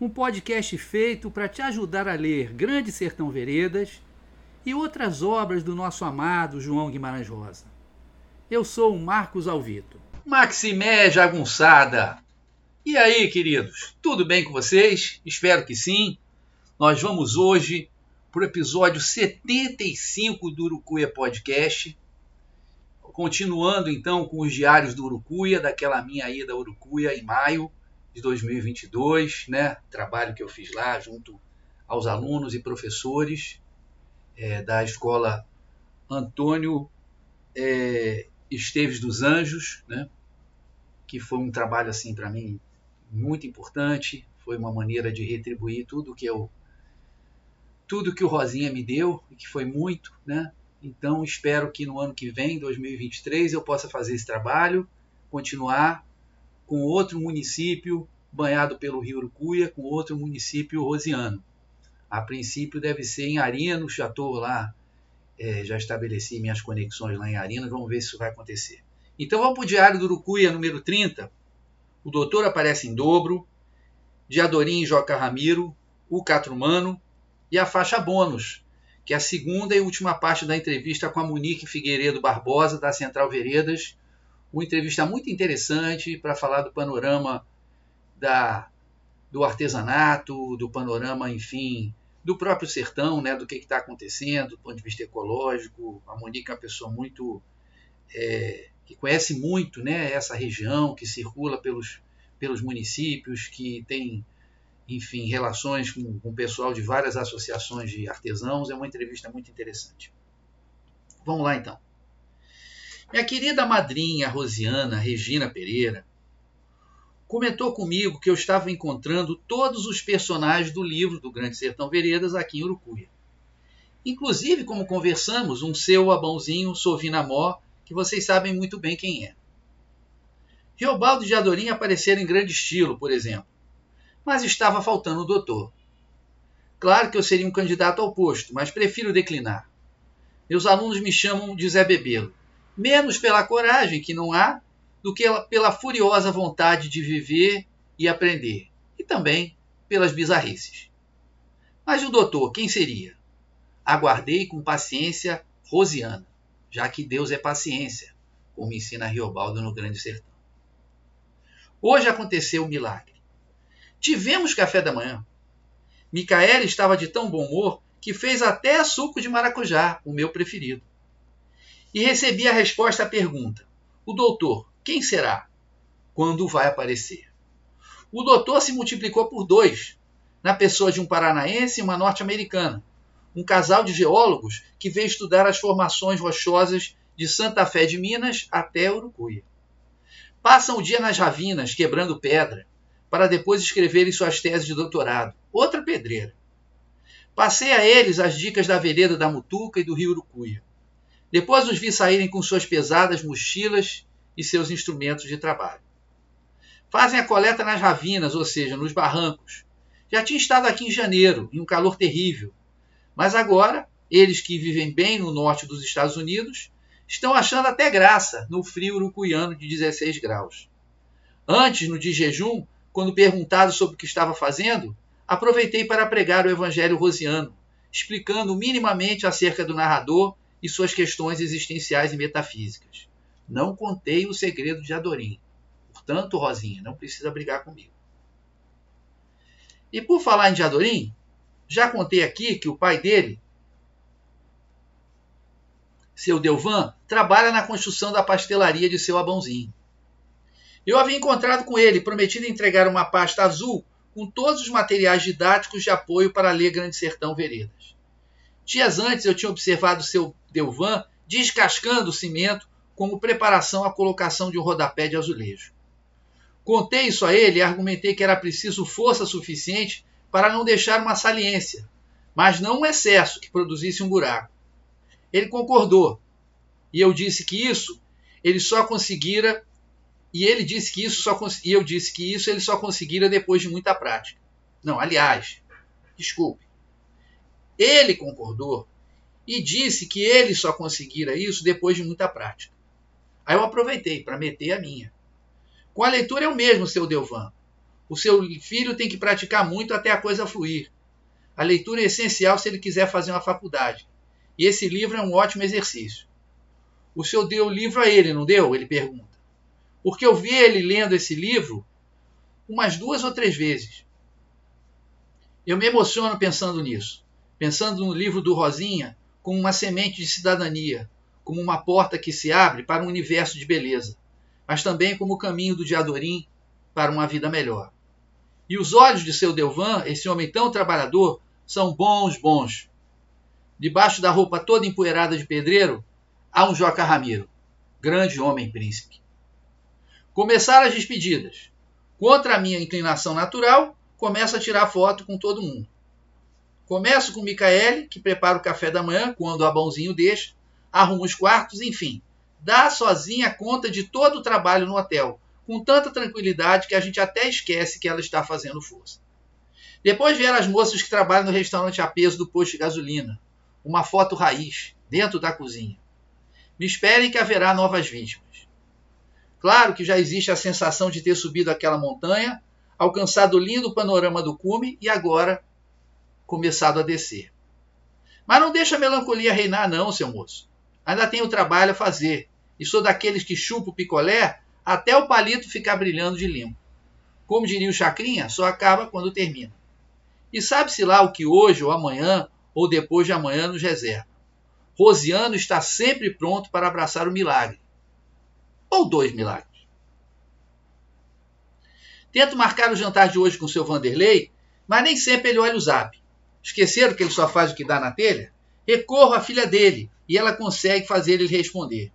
Um podcast feito para te ajudar a ler Grande Sertão Veredas e outras obras do nosso amado João Guimarães Rosa. Eu sou o Marcos Alvito. Maximé Jagunçada! E aí, queridos? Tudo bem com vocês? Espero que sim. Nós vamos hoje para o episódio 75 do Urucuia Podcast Continuando então com os diários do Urucuia, daquela minha ida a Urucuia em maio de 2022, né? Trabalho que eu fiz lá junto aos alunos e professores é, da escola Antônio é, Esteves dos Anjos, né? Que foi um trabalho assim para mim muito importante, foi uma maneira de retribuir tudo que eu tudo que o Rosinha me deu, e que foi muito, né? Então, espero que no ano que vem, 2023, eu possa fazer esse trabalho, continuar com outro município banhado pelo Rio Urucuia, com outro município rosiano. A princípio deve ser em Arinos, já estou lá, é, já estabeleci minhas conexões lá em Arinos, vamos ver se isso vai acontecer. Então vamos para o Diário do Urucuia, número 30. O doutor aparece em dobro, Diadorim Joca Ramiro, o Catrumano e a faixa bônus, que é a segunda e última parte da entrevista com a Monique Figueiredo Barbosa, da Central Veredas. Uma entrevista muito interessante para falar do panorama da, do artesanato, do panorama, enfim, do próprio sertão, né, do que está acontecendo do ponto de vista ecológico. A Monique é uma pessoa muito. É, que conhece muito né, essa região, que circula pelos, pelos municípios, que tem enfim, relações com, com o pessoal de várias associações de artesãos. É uma entrevista muito interessante. Vamos lá então. Minha querida madrinha Rosiana Regina Pereira comentou comigo que eu estava encontrando todos os personagens do livro do Grande Sertão Veredas aqui em Urucuia. Inclusive, como conversamos, um seu abãozinho, Sovinamó, que vocês sabem muito bem quem é. Riobaldo de Adorim apareceram em grande estilo, por exemplo mas estava faltando o doutor. Claro que eu seria um candidato ao posto, mas prefiro declinar. Meus alunos me chamam de Zé Bebelo, menos pela coragem que não há, do que pela furiosa vontade de viver e aprender, e também pelas bizarrices. Mas o doutor, quem seria? Aguardei com paciência Rosiana, já que Deus é paciência, como ensina Riobaldo no Grande Sertão. Hoje aconteceu um milagre. Tivemos café da manhã. Micaela estava de tão bom humor que fez até suco de maracujá, o meu preferido. E recebi a resposta à pergunta: O doutor, quem será? Quando vai aparecer? O doutor se multiplicou por dois, na pessoa de um paranaense e uma norte-americana, um casal de geólogos que veio estudar as formações rochosas de Santa Fé de Minas até Urucuia. Passam o dia nas ravinas, quebrando pedra, para depois escreverem suas teses de doutorado, outra pedreira. Passei a eles as dicas da vereda da Mutuca e do rio Urucuia. Depois os vi saírem com suas pesadas mochilas e seus instrumentos de trabalho. Fazem a coleta nas ravinas, ou seja, nos barrancos. Já tinha estado aqui em janeiro, em um calor terrível. Mas agora, eles que vivem bem no norte dos Estados Unidos, estão achando até graça no frio urucuiano de 16 graus. Antes, no de jejum, quando perguntado sobre o que estava fazendo, aproveitei para pregar o Evangelho rosiano, explicando minimamente acerca do narrador e suas questões existenciais e metafísicas. Não contei o segredo de Adorim. Portanto, Rosinha, não precisa brigar comigo. E por falar em Diadorim, já contei aqui que o pai dele, seu Delvan, trabalha na construção da pastelaria de seu Abãozinho. Eu havia encontrado com ele, prometido entregar uma pasta azul com todos os materiais didáticos de apoio para ler Grande Sertão Veredas. Dias antes eu tinha observado seu Delvan descascando o cimento como preparação à colocação de um rodapé de azulejo. Contei isso a ele e argumentei que era preciso força suficiente para não deixar uma saliência, mas não um excesso que produzisse um buraco. Ele concordou, e eu disse que isso ele só conseguira e ele disse que isso só e eu disse que isso ele só conseguira depois de muita prática. Não, aliás, desculpe. Ele concordou e disse que ele só conseguira isso depois de muita prática. Aí eu aproveitei para meter a minha. Com a leitura é o mesmo, seu Delvan. O seu filho tem que praticar muito até a coisa fluir. A leitura é essencial se ele quiser fazer uma faculdade. E esse livro é um ótimo exercício. O senhor deu o livro a ele, não deu? Ele pergunta porque eu vi ele lendo esse livro umas duas ou três vezes. Eu me emociono pensando nisso, pensando no livro do Rosinha como uma semente de cidadania, como uma porta que se abre para um universo de beleza, mas também como o caminho do Diadorim para uma vida melhor. E os olhos de seu Delvan, esse homem tão trabalhador, são bons, bons. Debaixo da roupa toda empoeirada de pedreiro, há um Joca Ramiro, grande homem príncipe. Começaram as despedidas. Contra a minha inclinação natural, começo a tirar foto com todo mundo. Começo com Micaele, que prepara o café da manhã quando o abãozinho deixa, arruma os quartos, enfim. Dá sozinha conta de todo o trabalho no hotel, com tanta tranquilidade que a gente até esquece que ela está fazendo força. Depois vieram as moças que trabalham no restaurante a peso do posto de gasolina. Uma foto raiz, dentro da cozinha. Me esperem que haverá novas vítimas. Claro que já existe a sensação de ter subido aquela montanha, alcançado o lindo panorama do cume e agora começado a descer. Mas não deixa a melancolia reinar, não, seu moço. Ainda tenho trabalho a fazer e sou daqueles que chupa o picolé até o palito ficar brilhando de limpo. Como diria o Chacrinha, só acaba quando termina. E sabe-se lá o que hoje ou amanhã ou depois de amanhã nos reserva. Rosiano está sempre pronto para abraçar o milagre ou dois milagres. Tento marcar o jantar de hoje com o seu Vanderlei, mas nem sempre ele olha o zap. Esqueceram que ele só faz o que dá na telha? Recorro à filha dele e ela consegue fazer ele responder.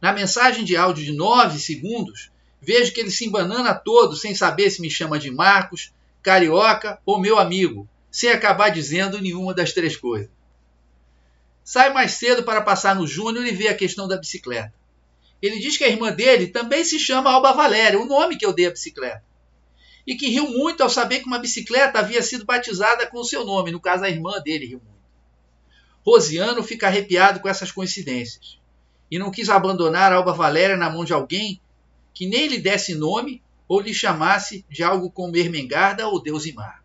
Na mensagem de áudio de 9 segundos, vejo que ele se embanana todo sem saber se me chama de Marcos, Carioca ou meu amigo, sem acabar dizendo nenhuma das três coisas. Sai mais cedo para passar no Júnior e ver a questão da bicicleta. Ele diz que a irmã dele também se chama Alba Valéria, o nome que eu dei à bicicleta. E que riu muito ao saber que uma bicicleta havia sido batizada com o seu nome, no caso a irmã dele riu muito. Rosiano fica arrepiado com essas coincidências e não quis abandonar Alba Valéria na mão de alguém que nem lhe desse nome ou lhe chamasse de algo como Ermengarda ou Deusimar.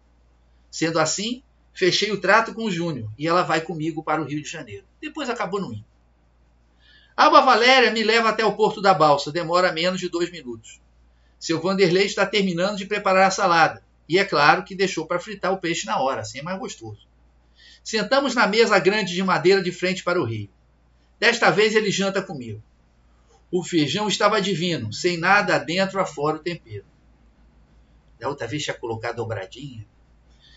Sendo assim, fechei o trato com o Júnior e ela vai comigo para o Rio de Janeiro. Depois acabou no indo. Alba Valéria me leva até o porto da balsa, demora menos de dois minutos. Seu Vanderlei está terminando de preparar a salada, e é claro que deixou para fritar o peixe na hora, assim é mais gostoso. Sentamos na mesa grande de madeira de frente para o rio. Desta vez ele janta comigo. O feijão estava divino, sem nada adentro afora o tempero. Da outra vez tinha colocado dobradinha.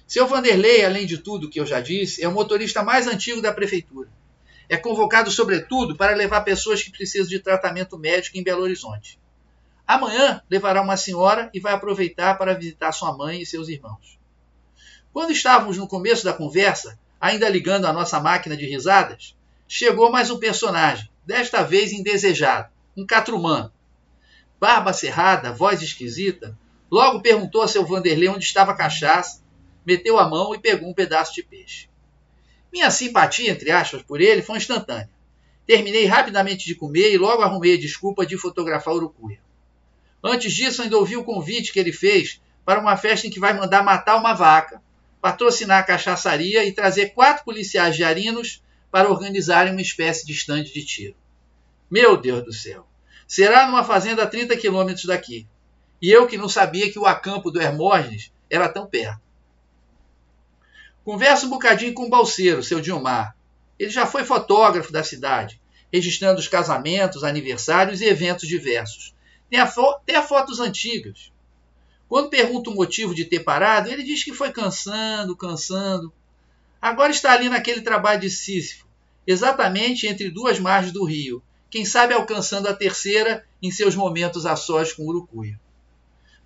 Seu Vanderlei, além de tudo que eu já disse, é o motorista mais antigo da prefeitura é convocado, sobretudo, para levar pessoas que precisam de tratamento médico em Belo Horizonte. Amanhã levará uma senhora e vai aproveitar para visitar sua mãe e seus irmãos. Quando estávamos no começo da conversa, ainda ligando a nossa máquina de risadas, chegou mais um personagem, desta vez indesejado, um catrumã. Barba cerrada, voz esquisita, logo perguntou a seu Vanderlei onde estava a cachaça, meteu a mão e pegou um pedaço de peixe. Minha simpatia, entre aspas, por ele foi instantânea. Terminei rapidamente de comer e logo arrumei a desculpa de fotografar Urucuia. Antes disso, ainda ouvi o convite que ele fez para uma festa em que vai mandar matar uma vaca, patrocinar a cachaçaria e trazer quatro policiais de Arinos para organizarem uma espécie de estande de tiro. Meu Deus do céu! Será numa fazenda a 30 quilômetros daqui. E eu que não sabia que o acampo do Hermógenes era tão perto. Conversa um bocadinho com o Balseiro, seu Dilmar. Ele já foi fotógrafo da cidade, registrando os casamentos, aniversários e eventos diversos. Tem até fotos antigas. Quando pergunto o motivo de ter parado, ele diz que foi cansando, cansando. Agora está ali naquele trabalho de Sísifo, exatamente entre duas margens do rio, quem sabe alcançando a terceira em seus momentos a sós com Urucuia.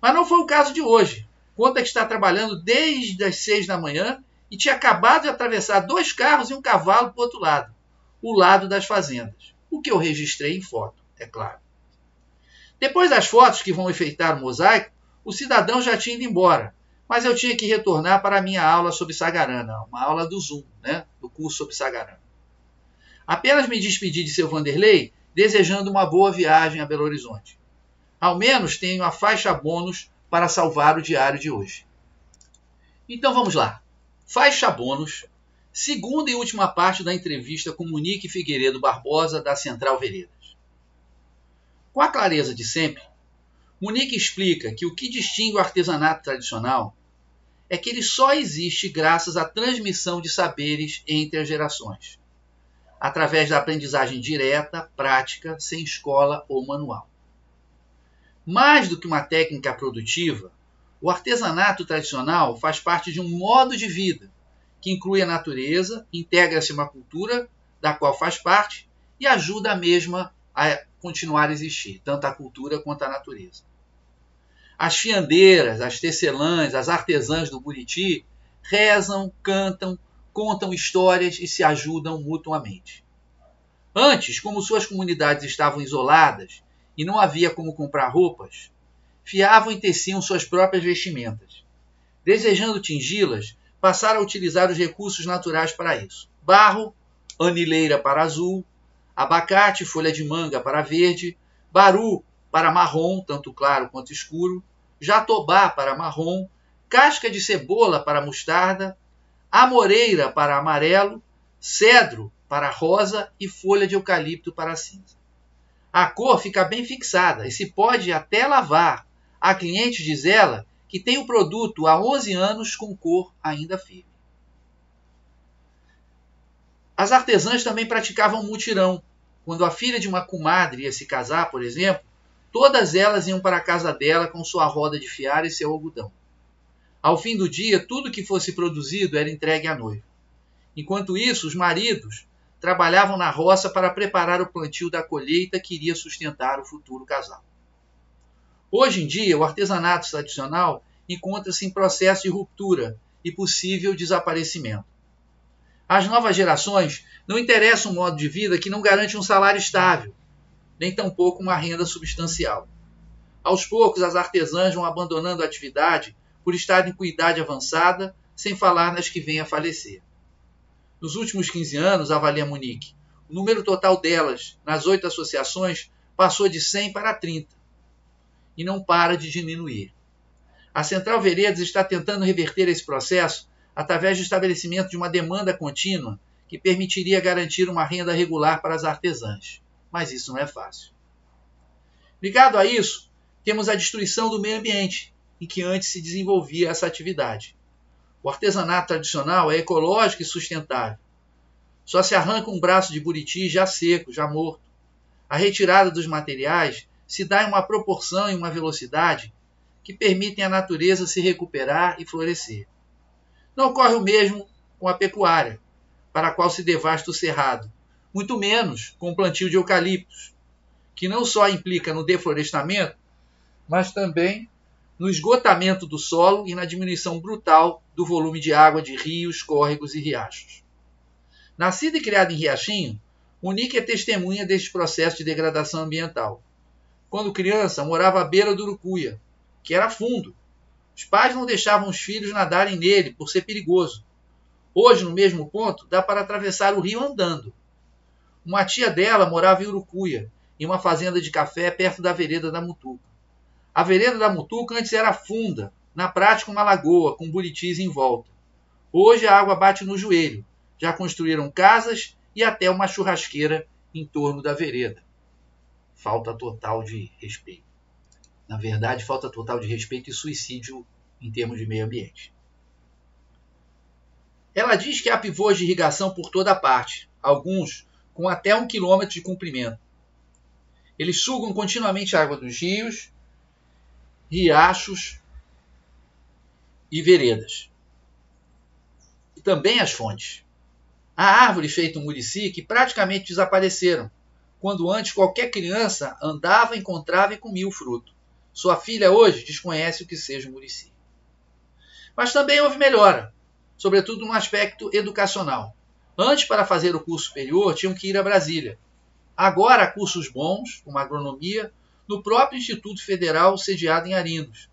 Mas não foi o caso de hoje. Conta que está trabalhando desde as seis da manhã e tinha acabado de atravessar dois carros e um cavalo para o outro lado, o lado das fazendas, o que eu registrei em foto, é claro. Depois das fotos que vão enfeitar o mosaico, o cidadão já tinha ido embora, mas eu tinha que retornar para a minha aula sobre Sagarana, uma aula do Zoom, né, do curso sobre Sagarana. Apenas me despedi de seu Vanderlei, desejando uma boa viagem a Belo Horizonte. Ao menos tenho a faixa bônus para salvar o diário de hoje. Então vamos lá. Faixa bônus, segunda e última parte da entrevista com Monique Figueiredo Barbosa, da Central Veredas. Com a clareza de sempre, Monique explica que o que distingue o artesanato tradicional é que ele só existe graças à transmissão de saberes entre as gerações, através da aprendizagem direta, prática, sem escola ou manual. Mais do que uma técnica produtiva, o artesanato tradicional faz parte de um modo de vida que inclui a natureza, integra-se uma cultura da qual faz parte e ajuda a mesma a continuar a existir, tanto a cultura quanto a natureza. As fiandeiras, as tecelãs, as artesãs do Buriti rezam, cantam, contam histórias e se ajudam mutuamente. Antes, como suas comunidades estavam isoladas e não havia como comprar roupas, fiavam e teciam suas próprias vestimentas. Desejando tingi-las, passaram a utilizar os recursos naturais para isso: barro, anileira para azul, abacate, folha de manga para verde, baru para marrom, tanto claro quanto escuro, jatobá para marrom, casca de cebola para mostarda, amoreira para amarelo, cedro para rosa e folha de eucalipto para cinza. A cor fica bem fixada e se pode até lavar, Há clientes, diz ela, que têm o produto há 11 anos com cor ainda firme. As artesãs também praticavam mutirão. Quando a filha de uma comadre ia se casar, por exemplo, todas elas iam para a casa dela com sua roda de fiar e seu algodão. Ao fim do dia, tudo que fosse produzido era entregue à noiva. Enquanto isso, os maridos trabalhavam na roça para preparar o plantio da colheita que iria sustentar o futuro casal. Hoje em dia, o artesanato tradicional encontra-se em processo de ruptura e possível desaparecimento. Às novas gerações não interessa um modo de vida que não garante um salário estável, nem tampouco uma renda substancial. Aos poucos, as artesãs vão abandonando a atividade por estarem com idade avançada, sem falar nas que vêm a falecer. Nos últimos 15 anos, avalia Monique, o número total delas, nas oito associações, passou de 100 para 30 e não para de diminuir. A Central Veredas está tentando reverter esse processo através do estabelecimento de uma demanda contínua que permitiria garantir uma renda regular para as artesãs. Mas isso não é fácil. Ligado a isso, temos a destruição do meio ambiente, em que antes se desenvolvia essa atividade. O artesanato tradicional é ecológico e sustentável. Só se arranca um braço de buriti já seco, já morto. A retirada dos materiais se dá em uma proporção e uma velocidade que permitem à natureza se recuperar e florescer. Não ocorre o mesmo com a pecuária, para a qual se devasta o cerrado, muito menos com o plantio de eucaliptos, que não só implica no deflorestamento, mas também no esgotamento do solo e na diminuição brutal do volume de água de rios, córregos e riachos. Nascida e criada em Riachinho, Monique é testemunha deste processo de degradação ambiental. Quando criança, morava à beira do Urucuia, que era fundo. Os pais não deixavam os filhos nadarem nele por ser perigoso. Hoje, no mesmo ponto, dá para atravessar o rio andando. Uma tia dela morava em Urucuia, em uma fazenda de café perto da vereda da Mutuca. A vereda da Mutuca antes era funda, na prática uma lagoa, com buritis em volta. Hoje a água bate no joelho. Já construíram casas e até uma churrasqueira em torno da vereda. Falta total de respeito. Na verdade, falta total de respeito e suicídio em termos de meio ambiente. Ela diz que há pivôs de irrigação por toda parte, alguns com até um quilômetro de comprimento. Eles sugam continuamente a água dos rios, riachos e veredas. E também as fontes. Há árvores feitas murici que praticamente desapareceram, quando antes qualquer criança andava, encontrava e comia o fruto. Sua filha hoje desconhece o que seja o murici. Mas também houve melhora, sobretudo no aspecto educacional. Antes, para fazer o curso superior, tinham que ir a Brasília. Agora há cursos bons, como agronomia, no próprio Instituto Federal sediado em Arinos,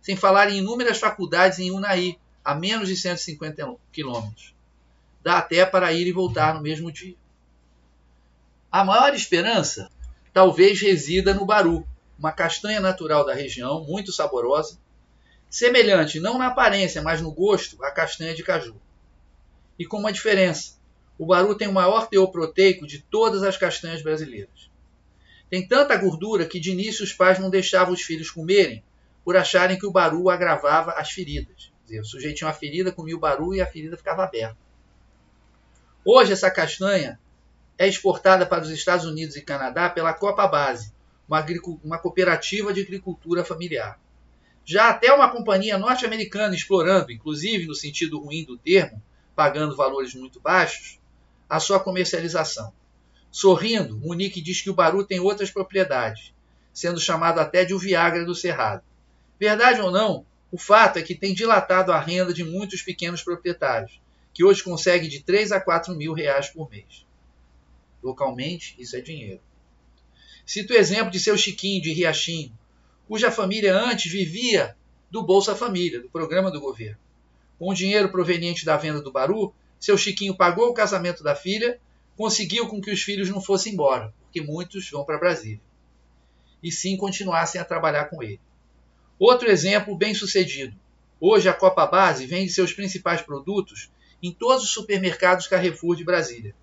sem falar em inúmeras faculdades em Unai, a menos de 150 quilômetros. Dá até para ir e voltar no mesmo dia. A maior esperança talvez resida no baru, uma castanha natural da região, muito saborosa, semelhante não na aparência, mas no gosto à castanha de caju. E com uma diferença: o baru tem o maior teor proteico de todas as castanhas brasileiras. Tem tanta gordura que de início os pais não deixavam os filhos comerem por acharem que o baru agravava as feridas. Dizer, o sujeito tinha uma ferida, comia o baru e a ferida ficava aberta. Hoje, essa castanha é exportada para os Estados Unidos e Canadá pela Copa Base, uma, uma cooperativa de agricultura familiar. Já até uma companhia norte-americana explorando, inclusive no sentido ruim do termo, pagando valores muito baixos, a sua comercialização. Sorrindo, Munique diz que o baru tem outras propriedades, sendo chamado até de o Viagra do Cerrado. Verdade ou não, o fato é que tem dilatado a renda de muitos pequenos proprietários, que hoje conseguem de 3 a 4 mil reais por mês. Localmente, isso é dinheiro. Cito o exemplo de seu Chiquinho de Riachinho, cuja família antes vivia do Bolsa Família, do programa do governo. Com o dinheiro proveniente da venda do Baru, seu Chiquinho pagou o casamento da filha, conseguiu com que os filhos não fossem embora, porque muitos vão para Brasília, e sim continuassem a trabalhar com ele. Outro exemplo bem sucedido. Hoje a Copa Base vende seus principais produtos em todos os supermercados Carrefour de Brasília.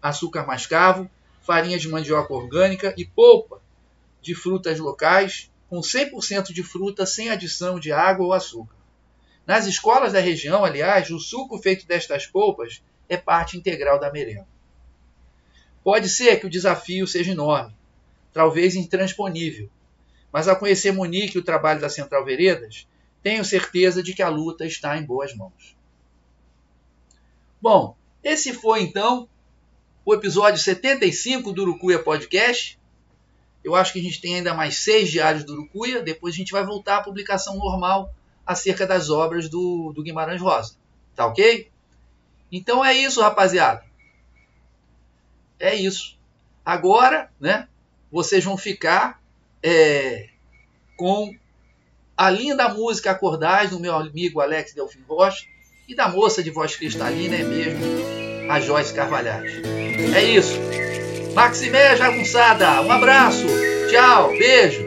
Açúcar mascavo, farinha de mandioca orgânica e polpa de frutas locais com 100% de fruta sem adição de água ou açúcar. Nas escolas da região, aliás, o suco feito destas polpas é parte integral da merenda. Pode ser que o desafio seja enorme, talvez intransponível, mas ao conhecer Monique e o trabalho da Central Veredas, tenho certeza de que a luta está em boas mãos. Bom, esse foi então o episódio 75 do Urucuia Podcast. Eu acho que a gente tem ainda mais seis diários do Urucuia. Depois a gente vai voltar à publicação normal acerca das obras do, do Guimarães Rosa. Tá ok? Então é isso, rapaziada. É isso. Agora, né? Vocês vão ficar é, com a linda música Acordais do meu amigo Alex Delfim Rocha e da moça de voz cristalina, é mesmo, a Joyce Carvalhais. É isso. Maximeia Jagunçada, um abraço, tchau, beijo.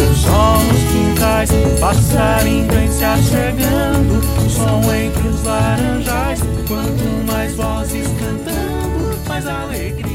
os olhos quintais, passarinho vem se achegando. Som entre os laranjais, quanto mais vozes cantando, mais alegria.